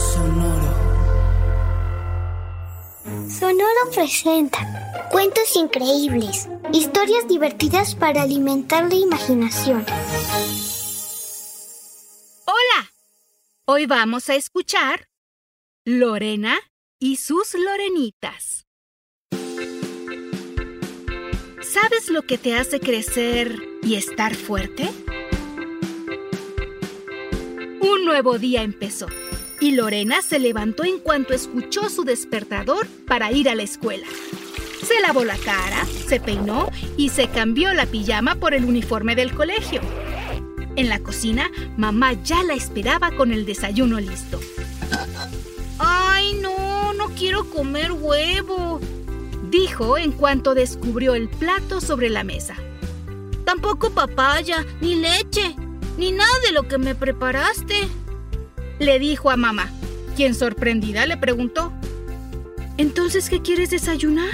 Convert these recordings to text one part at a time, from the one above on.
Sonoro. Sonoro presenta cuentos increíbles, historias divertidas para alimentar la imaginación. Hola, hoy vamos a escuchar Lorena y sus Lorenitas. ¿Sabes lo que te hace crecer y estar fuerte? Un nuevo día empezó y Lorena se levantó en cuanto escuchó su despertador para ir a la escuela. Se lavó la cara, se peinó y se cambió la pijama por el uniforme del colegio. En la cocina, mamá ya la esperaba con el desayuno listo. ¡Ay, no! No quiero comer huevo, dijo en cuanto descubrió el plato sobre la mesa. Tampoco papaya, ni leche, ni nada de lo que me preparaste le dijo a mamá, quien sorprendida le preguntó, ¿Entonces qué quieres desayunar?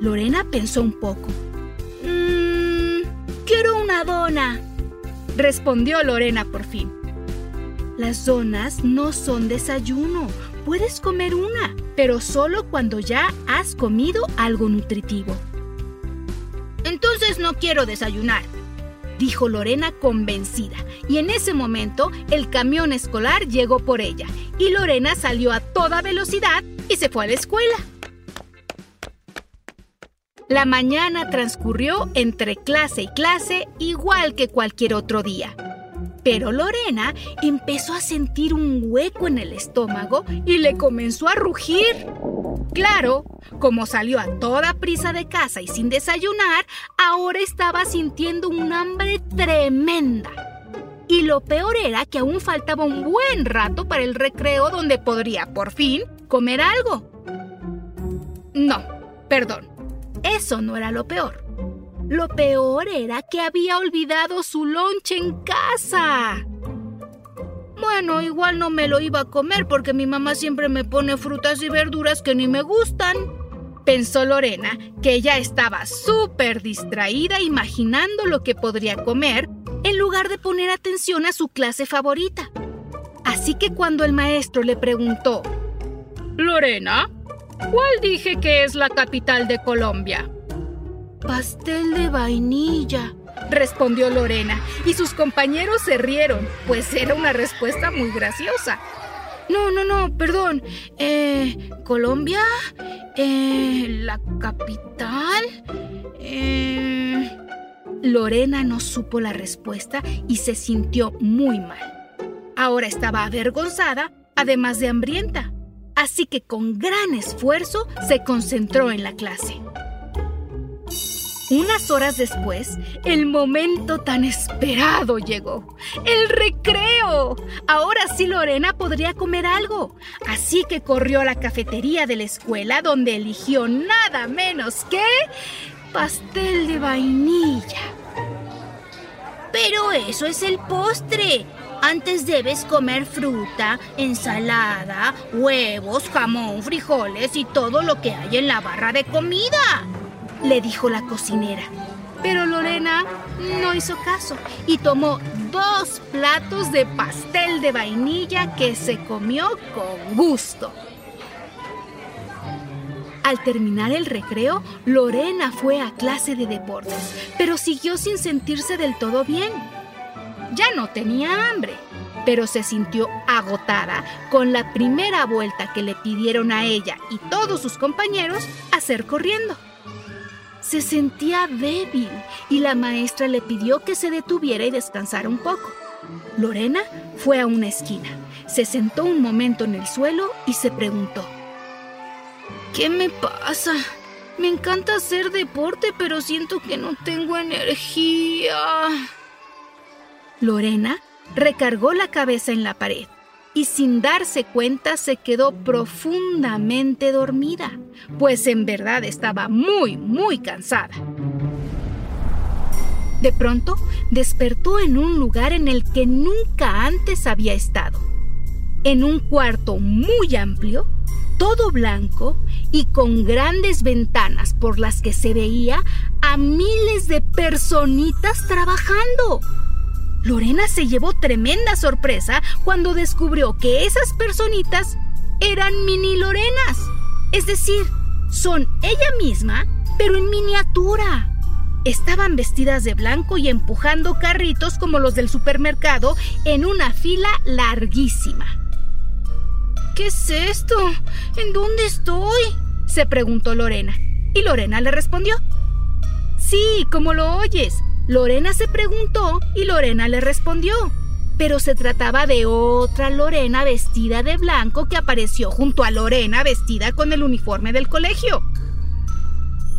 Lorena pensó un poco. Mmm, quiero una dona, respondió Lorena por fin. Las donas no son desayuno. Puedes comer una, pero solo cuando ya has comido algo nutritivo. Entonces no quiero desayunar, dijo Lorena convencida, y en ese momento el camión escolar llegó por ella, y Lorena salió a toda velocidad y se fue a la escuela. La mañana transcurrió entre clase y clase igual que cualquier otro día. Pero Lorena empezó a sentir un hueco en el estómago y le comenzó a rugir. Claro, como salió a toda prisa de casa y sin desayunar, ahora estaba sintiendo un hambre tremenda. Y lo peor era que aún faltaba un buen rato para el recreo donde podría por fin comer algo. No, perdón, eso no era lo peor. Lo peor era que había olvidado su lonche en casa. Bueno, igual no me lo iba a comer porque mi mamá siempre me pone frutas y verduras que ni me gustan. Pensó Lorena, que ya estaba súper distraída imaginando lo que podría comer en lugar de poner atención a su clase favorita. Así que cuando el maestro le preguntó, Lorena, ¿cuál dije que es la capital de Colombia? Pastel de vainilla, respondió Lorena, y sus compañeros se rieron, pues era una respuesta muy graciosa. No, no, no, perdón. Eh, ¿Colombia? Eh, ¿La capital? Eh... Lorena no supo la respuesta y se sintió muy mal. Ahora estaba avergonzada, además de hambrienta. Así que con gran esfuerzo se concentró en la clase. Unas horas después, el momento tan esperado llegó. ¡El recreo! Ahora sí Lorena podría comer algo. Así que corrió a la cafetería de la escuela donde eligió nada menos que pastel de vainilla. Pero eso es el postre. Antes debes comer fruta, ensalada, huevos, jamón, frijoles y todo lo que hay en la barra de comida le dijo la cocinera. Pero Lorena no hizo caso y tomó dos platos de pastel de vainilla que se comió con gusto. Al terminar el recreo, Lorena fue a clase de deportes, pero siguió sin sentirse del todo bien. Ya no tenía hambre, pero se sintió agotada con la primera vuelta que le pidieron a ella y todos sus compañeros hacer corriendo. Se sentía débil y la maestra le pidió que se detuviera y descansara un poco. Lorena fue a una esquina, se sentó un momento en el suelo y se preguntó, ¿qué me pasa? Me encanta hacer deporte, pero siento que no tengo energía. Lorena recargó la cabeza en la pared y sin darse cuenta se quedó profundamente dormida, pues en verdad estaba muy, muy cansada. De pronto despertó en un lugar en el que nunca antes había estado. En un cuarto muy amplio, todo blanco y con grandes ventanas por las que se veía a miles de personitas trabajando. Lorena se llevó tremenda sorpresa cuando descubrió que esas personitas eran mini Lorenas. Es decir, son ella misma, pero en miniatura. Estaban vestidas de blanco y empujando carritos como los del supermercado en una fila larguísima. ¿Qué es esto? ¿En dónde estoy? se preguntó Lorena. Y Lorena le respondió. Sí, como lo oyes. Lorena se preguntó y Lorena le respondió. Pero se trataba de otra Lorena vestida de blanco que apareció junto a Lorena vestida con el uniforme del colegio.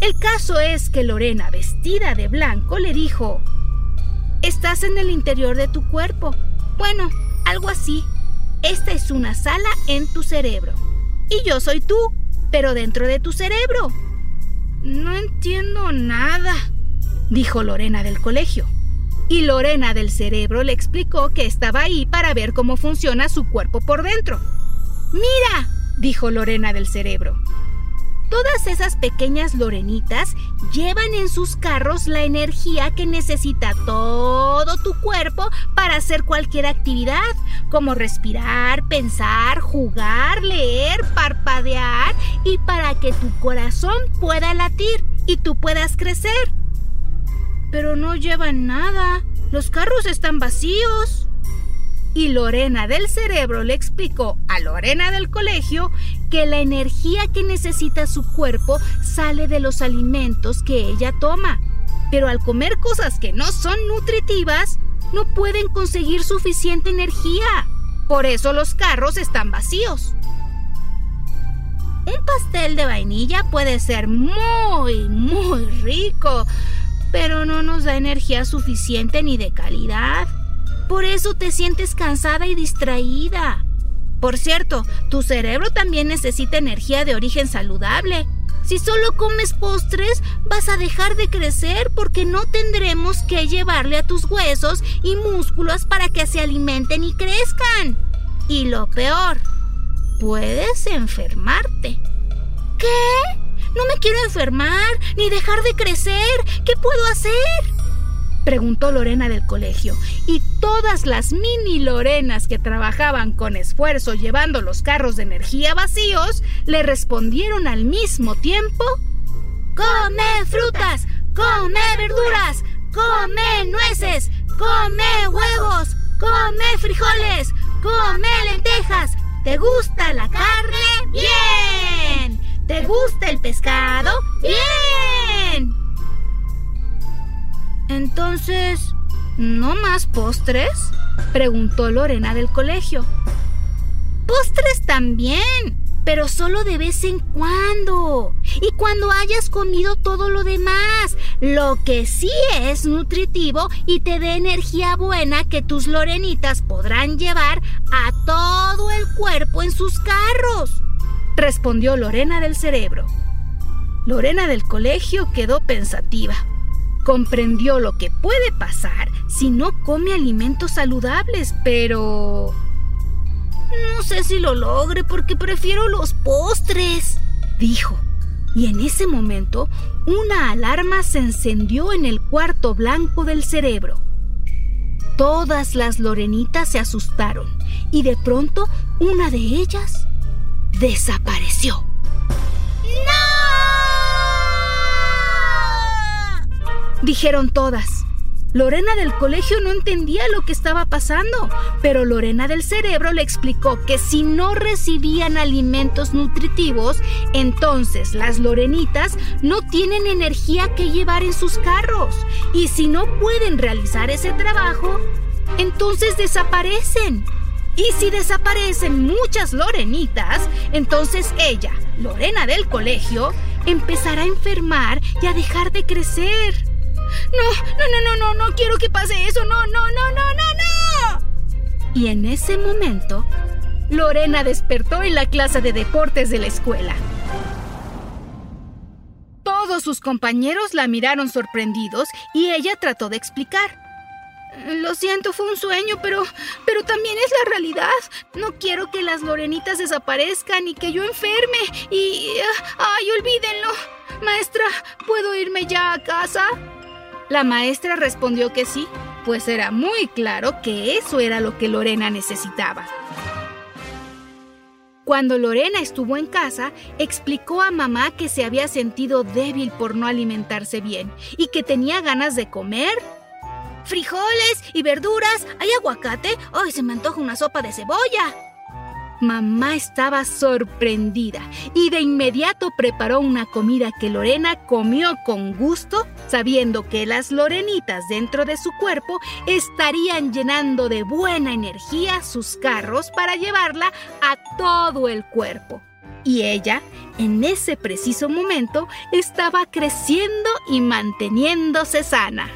El caso es que Lorena vestida de blanco le dijo, Estás en el interior de tu cuerpo. Bueno, algo así. Esta es una sala en tu cerebro. Y yo soy tú, pero dentro de tu cerebro. No entiendo nada, dijo Lorena del colegio. Y Lorena del cerebro le explicó que estaba ahí para ver cómo funciona su cuerpo por dentro. Mira, dijo Lorena del cerebro. Todas esas pequeñas lorenitas llevan en sus carros la energía que necesita todo tu cuerpo para hacer cualquier actividad, como respirar, pensar, jugar, leer, parpadear y para que tu corazón pueda latir y tú puedas crecer. Pero no llevan nada. Los carros están vacíos. Y Lorena del cerebro le explicó a Lorena del colegio que la energía que necesita su cuerpo sale de los alimentos que ella toma. Pero al comer cosas que no son nutritivas, no pueden conseguir suficiente energía. Por eso los carros están vacíos. Un pastel de vainilla puede ser muy, muy rico, pero no nos da energía suficiente ni de calidad. Por eso te sientes cansada y distraída. Por cierto, tu cerebro también necesita energía de origen saludable. Si solo comes postres, vas a dejar de crecer porque no tendremos que llevarle a tus huesos y músculos para que se alimenten y crezcan. Y lo peor, puedes enfermarte. ¿Qué? No me quiero enfermar ni dejar de crecer. ¿Qué puedo hacer? Preguntó Lorena del colegio, y todas las mini Lorenas que trabajaban con esfuerzo llevando los carros de energía vacíos le respondieron al mismo tiempo: ¡Come frutas! ¡Come verduras! ¡Come nueces! ¡Come huevos! ¡Come frijoles! ¡Come lentejas! ¿Te gusta la carne? ¡Bien! ¿Te gusta el pescado? ¡Bien! Entonces, ¿no más postres? preguntó Lorena del colegio. Postres también, pero solo de vez en cuando. Y cuando hayas comido todo lo demás, lo que sí es nutritivo y te dé energía buena que tus lorenitas podrán llevar a todo el cuerpo en sus carros, respondió Lorena del cerebro. Lorena del colegio quedó pensativa comprendió lo que puede pasar si no come alimentos saludables, pero... No sé si lo logre porque prefiero los postres, dijo. Y en ese momento, una alarma se encendió en el cuarto blanco del cerebro. Todas las lorenitas se asustaron y de pronto una de ellas desapareció. dijeron todas. Lorena del colegio no entendía lo que estaba pasando, pero Lorena del cerebro le explicó que si no recibían alimentos nutritivos, entonces las lorenitas no tienen energía que llevar en sus carros. Y si no pueden realizar ese trabajo, entonces desaparecen. Y si desaparecen muchas lorenitas, entonces ella, Lorena del colegio, empezará a enfermar y a dejar de crecer. No, no, no, no, no, no quiero que pase eso. No, no, no, no, no, Y en ese momento, Lorena despertó en la clase de deportes de la escuela. Todos sus compañeros la miraron sorprendidos y ella trató de explicar. Lo siento, fue un sueño, pero pero también es la realidad. No quiero que las lorenitas desaparezcan y que yo enferme y ay, olvídenlo. Maestra, ¿puedo irme ya a casa? La maestra respondió que sí, pues era muy claro que eso era lo que Lorena necesitaba. Cuando Lorena estuvo en casa, explicó a mamá que se había sentido débil por no alimentarse bien y que tenía ganas de comer. Frijoles y verduras, ¿hay aguacate? ¡Ay, se me antoja una sopa de cebolla! Mamá estaba sorprendida y de inmediato preparó una comida que Lorena comió con gusto, sabiendo que las lorenitas dentro de su cuerpo estarían llenando de buena energía sus carros para llevarla a todo el cuerpo. Y ella, en ese preciso momento, estaba creciendo y manteniéndose sana.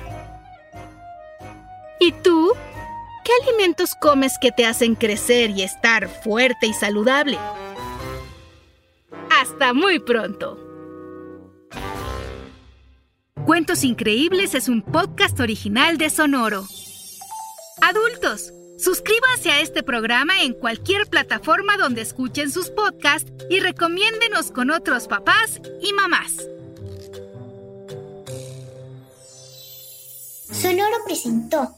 ¿Y tú? ¿Qué alimentos comes que te hacen crecer y estar fuerte y saludable? Hasta muy pronto. Cuentos Increíbles es un podcast original de Sonoro. Adultos, suscríbanse a este programa en cualquier plataforma donde escuchen sus podcasts y recomiéndenos con otros papás y mamás. Sonoro presentó